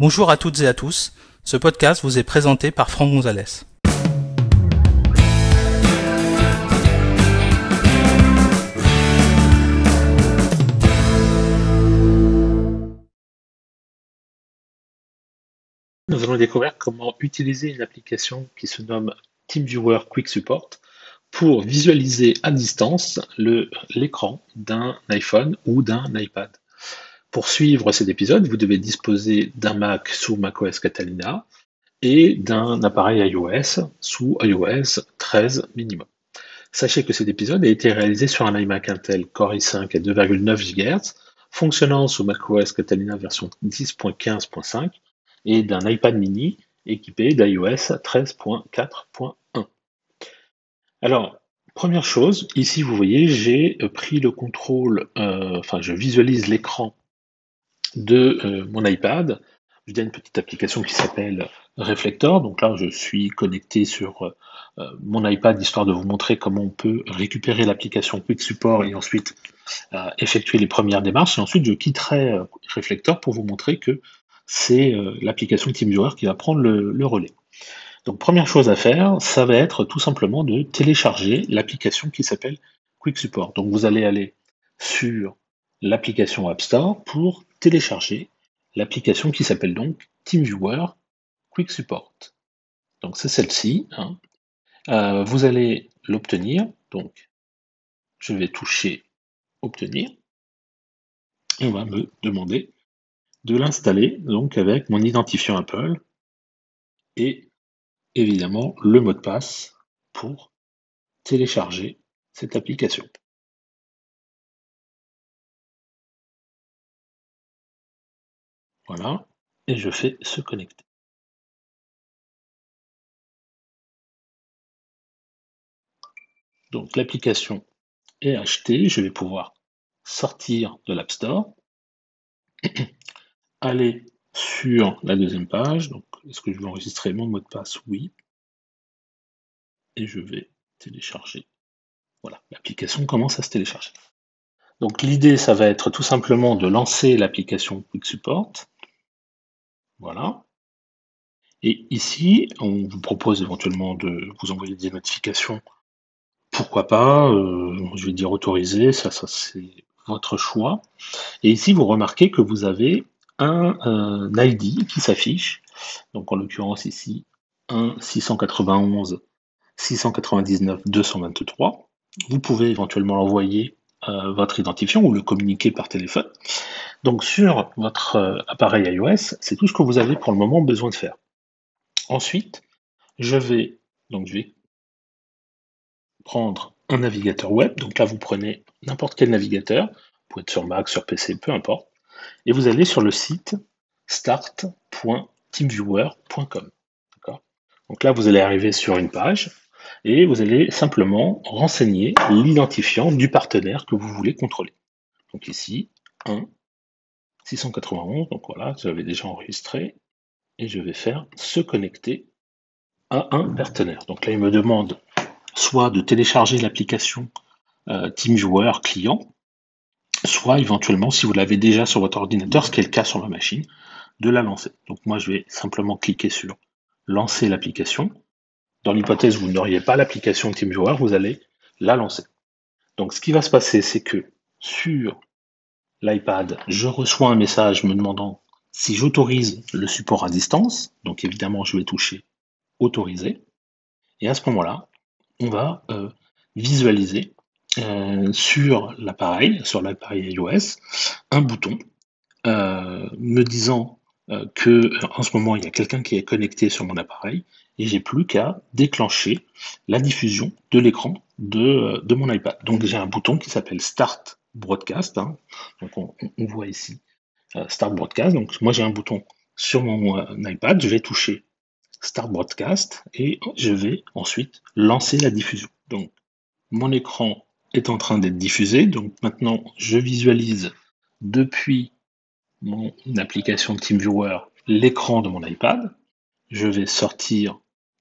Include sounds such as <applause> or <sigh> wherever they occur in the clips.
Bonjour à toutes et à tous. Ce podcast vous est présenté par Franck Gonzalez. Nous allons découvrir comment utiliser une application qui se nomme TeamViewer Quick Support pour visualiser à distance l'écran d'un iPhone ou d'un iPad. Pour suivre cet épisode, vous devez disposer d'un Mac sous macOS Catalina et d'un appareil iOS sous iOS 13 minimum. Sachez que cet épisode a été réalisé sur un iMac Intel Core i5 à 2,9 GHz, fonctionnant sous macOS Catalina version 10.15.5 et d'un iPad mini équipé d'iOS 13.4.1. Alors, première chose, ici vous voyez, j'ai pris le contrôle, euh, enfin je visualise l'écran de euh, mon iPad via une petite application qui s'appelle Reflector. Donc là, je suis connecté sur euh, mon iPad histoire de vous montrer comment on peut récupérer l'application Quick Support et ensuite euh, effectuer les premières démarches. Et ensuite, je quitterai Reflector pour vous montrer que c'est l'application TeamViewer qui va prendre le, le relais. Donc première chose à faire, ça va être tout simplement de télécharger l'application qui s'appelle Quick Support. Donc vous allez aller sur l'application App Store pour télécharger l'application qui s'appelle donc TeamViewer Quick Support. Donc c'est celle-ci. Hein. Euh, vous allez l'obtenir. Donc je vais toucher Obtenir. Et on va me demander de l'installer donc avec mon identifiant Apple et évidemment le mot de passe pour télécharger cette application. Voilà, et je fais se connecter. Donc l'application est achetée, je vais pouvoir sortir de l'App Store, <clears throat> aller sur la deuxième page, donc est-ce que je vais enregistrer mon mot de passe? Oui. Et je vais télécharger. Voilà, l'application commence à se télécharger. Donc l'idée, ça va être tout simplement de lancer l'application Quick Support. Voilà. Et ici, on vous propose éventuellement de vous envoyer des notifications. Pourquoi pas euh, Je vais dire autoriser, ça, ça c'est votre choix. Et ici, vous remarquez que vous avez un, ID qui s'affiche. Donc en l'occurrence ici, 1 691 699 223. Vous pouvez éventuellement envoyer euh, votre identifiant ou le communiquer par téléphone. Donc sur votre euh, appareil iOS, c'est tout ce que vous avez pour le moment besoin de faire. Ensuite, je vais donc je vais prendre un navigateur web. Donc là, vous prenez n'importe quel navigateur. Vous pouvez être sur Mac, sur PC, peu importe. Et vous allez sur le site start.teamviewer.com. Donc là, vous allez arriver sur une page et vous allez simplement renseigner l'identifiant du partenaire que vous voulez contrôler. Donc ici, 1 691, donc voilà, j'avais déjà enregistré, et je vais faire se connecter à un partenaire. Donc là, il me demande soit de télécharger l'application euh, TeamViewer client, soit éventuellement, si vous l'avez déjà sur votre ordinateur, ce qui est le cas sur ma machine, de la lancer. Donc moi, je vais simplement cliquer sur lancer l'application. Dans l'hypothèse vous n'auriez pas l'application TeamViewer, vous allez la lancer. Donc ce qui va se passer, c'est que sur l'iPad, je reçois un message me demandant si j'autorise le support à distance. Donc évidemment, je vais toucher autoriser. Et à ce moment-là, on va euh, visualiser euh, sur l'appareil, sur l'appareil iOS, un bouton euh, me disant que en ce moment il y a quelqu'un qui est connecté sur mon appareil et j'ai plus qu'à déclencher la diffusion de l'écran de, de mon iPad. Donc j'ai un bouton qui s'appelle Start broadcast. Hein. Donc on, voit ici euh, Start Broadcast. Donc moi j'ai un bouton sur mon euh, iPad, je vais toucher Start Broadcast et je vais ensuite lancer la diffusion. Donc mon écran est en train d'être diffusé. Donc maintenant je visualise depuis mon application TeamViewer l'écran de mon iPad. Je vais sortir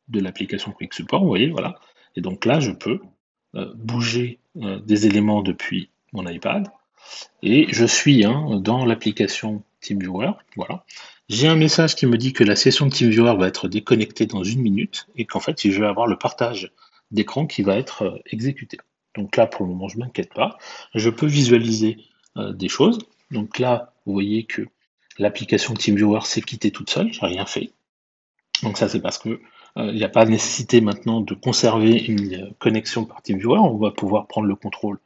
de l'application Quick Support, vous voyez, voilà. Et donc là, je peux euh, bouger des éléments depuis mon iPad. Et je suis hein, dans l'application TeamViewer. Voilà. j'ai un message qui me dit que la session TeamViewer va être déconnectée dans une minute et qu'en fait, je vais avoir le partage d'écran qui va être euh, exécuté. Donc là, pour le moment, je ne m'inquiète pas. Je peux visualiser euh, des choses. Donc là, vous voyez que l'application TeamViewer s'est quittée toute seule, j'ai rien fait. Donc ça, c'est parce que euh, il n'y a pas nécessité maintenant de conserver une connexion par TeamViewer. On va pouvoir prendre le contrôle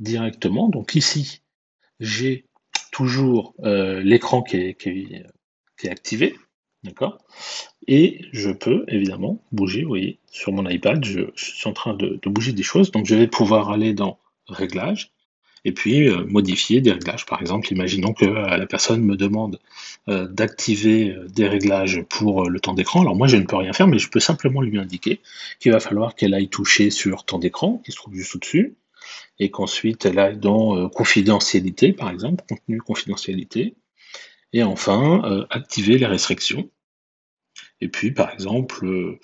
directement. Donc ici, j'ai toujours l'écran qui est, activé. Et je peux évidemment bouger, vous voyez, sur mon iPad, je, suis en train de, bouger des choses, donc je vais pouvoir aller dans Réglages, et puis euh, modifier des réglages. Par exemple, imaginons que euh, la personne me demande euh, d'activer des réglages pour le temps d'écran. Alors moi, je ne peux rien faire, mais je peux simplement lui indiquer qu'il va falloir qu'elle aille toucher sur temps d'écran, qui se trouve juste au-dessus, et qu'ensuite elle aille dans confidentialité, par exemple, contenu confidentialité, et enfin, activer les restrictions. Et puis, par exemple,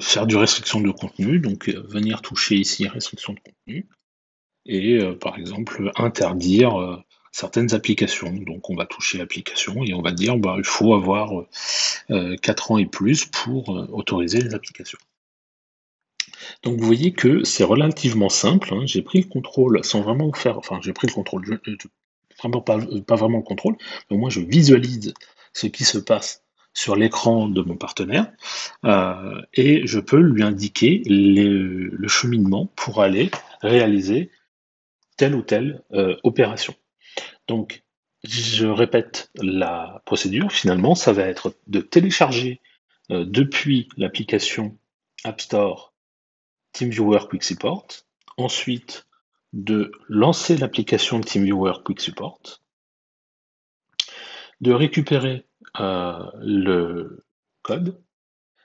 faire du restriction de contenu, donc venir toucher ici restriction de contenu, et par exemple interdire certaines applications. Donc on va toucher l'application et on va dire bah, il faut avoir 4 ans et plus pour autoriser les applications. Donc vous voyez que c'est relativement simple. Hein. J'ai pris le contrôle sans vraiment faire. Enfin, j'ai pris le contrôle vraiment pas, pas vraiment le contrôle, mais au moins je visualise ce qui se passe sur l'écran de mon partenaire euh, et je peux lui indiquer le cheminement pour aller réaliser telle ou telle euh, opération. Donc, je répète la procédure. Finalement, ça va être de télécharger euh, depuis l'application App Store TeamViewer Quick Support, ensuite de lancer l'application TeamViewer Quick Support, de récupérer euh, le code,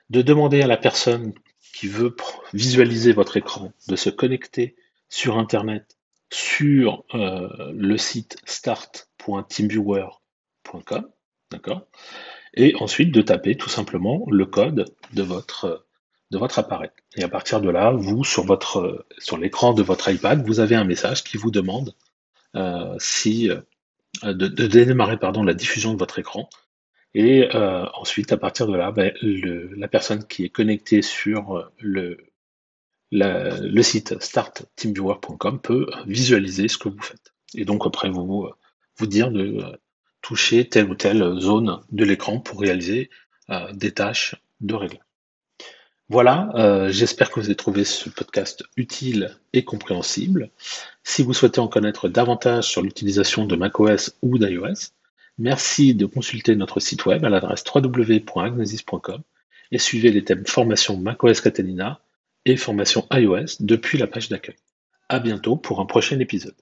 de demander à la personne qui veut visualiser votre écran de se connecter sur Internet sur euh, le site start.teamviewer.com, d'accord? Et ensuite de taper tout simplement le code de votre de votre appareil. Et à partir de là, vous, sur, votre, sur l'écran de votre iPad, vous avez un message qui vous demande euh, si, euh, de, démarrer pardon, la diffusion de votre écran. Et ensuite, à partir de là, ben, la personne qui est connectée sur le, le site startteamviewer.com peut visualiser ce que vous faites. Et donc après, vous, dire de toucher telle ou telle zone de l'écran pour réaliser des tâches de réglage. Voilà, euh, j'espère que vous avez trouvé ce podcast utile et compréhensible. Si vous souhaitez en connaître davantage sur l'utilisation de macOS ou d'iOS, merci de consulter notre site web à l'adresse www.agnesis.com et suivez les thèmes formation macOS Catalina et formation iOS depuis la page d'accueil. À bientôt pour un prochain épisode.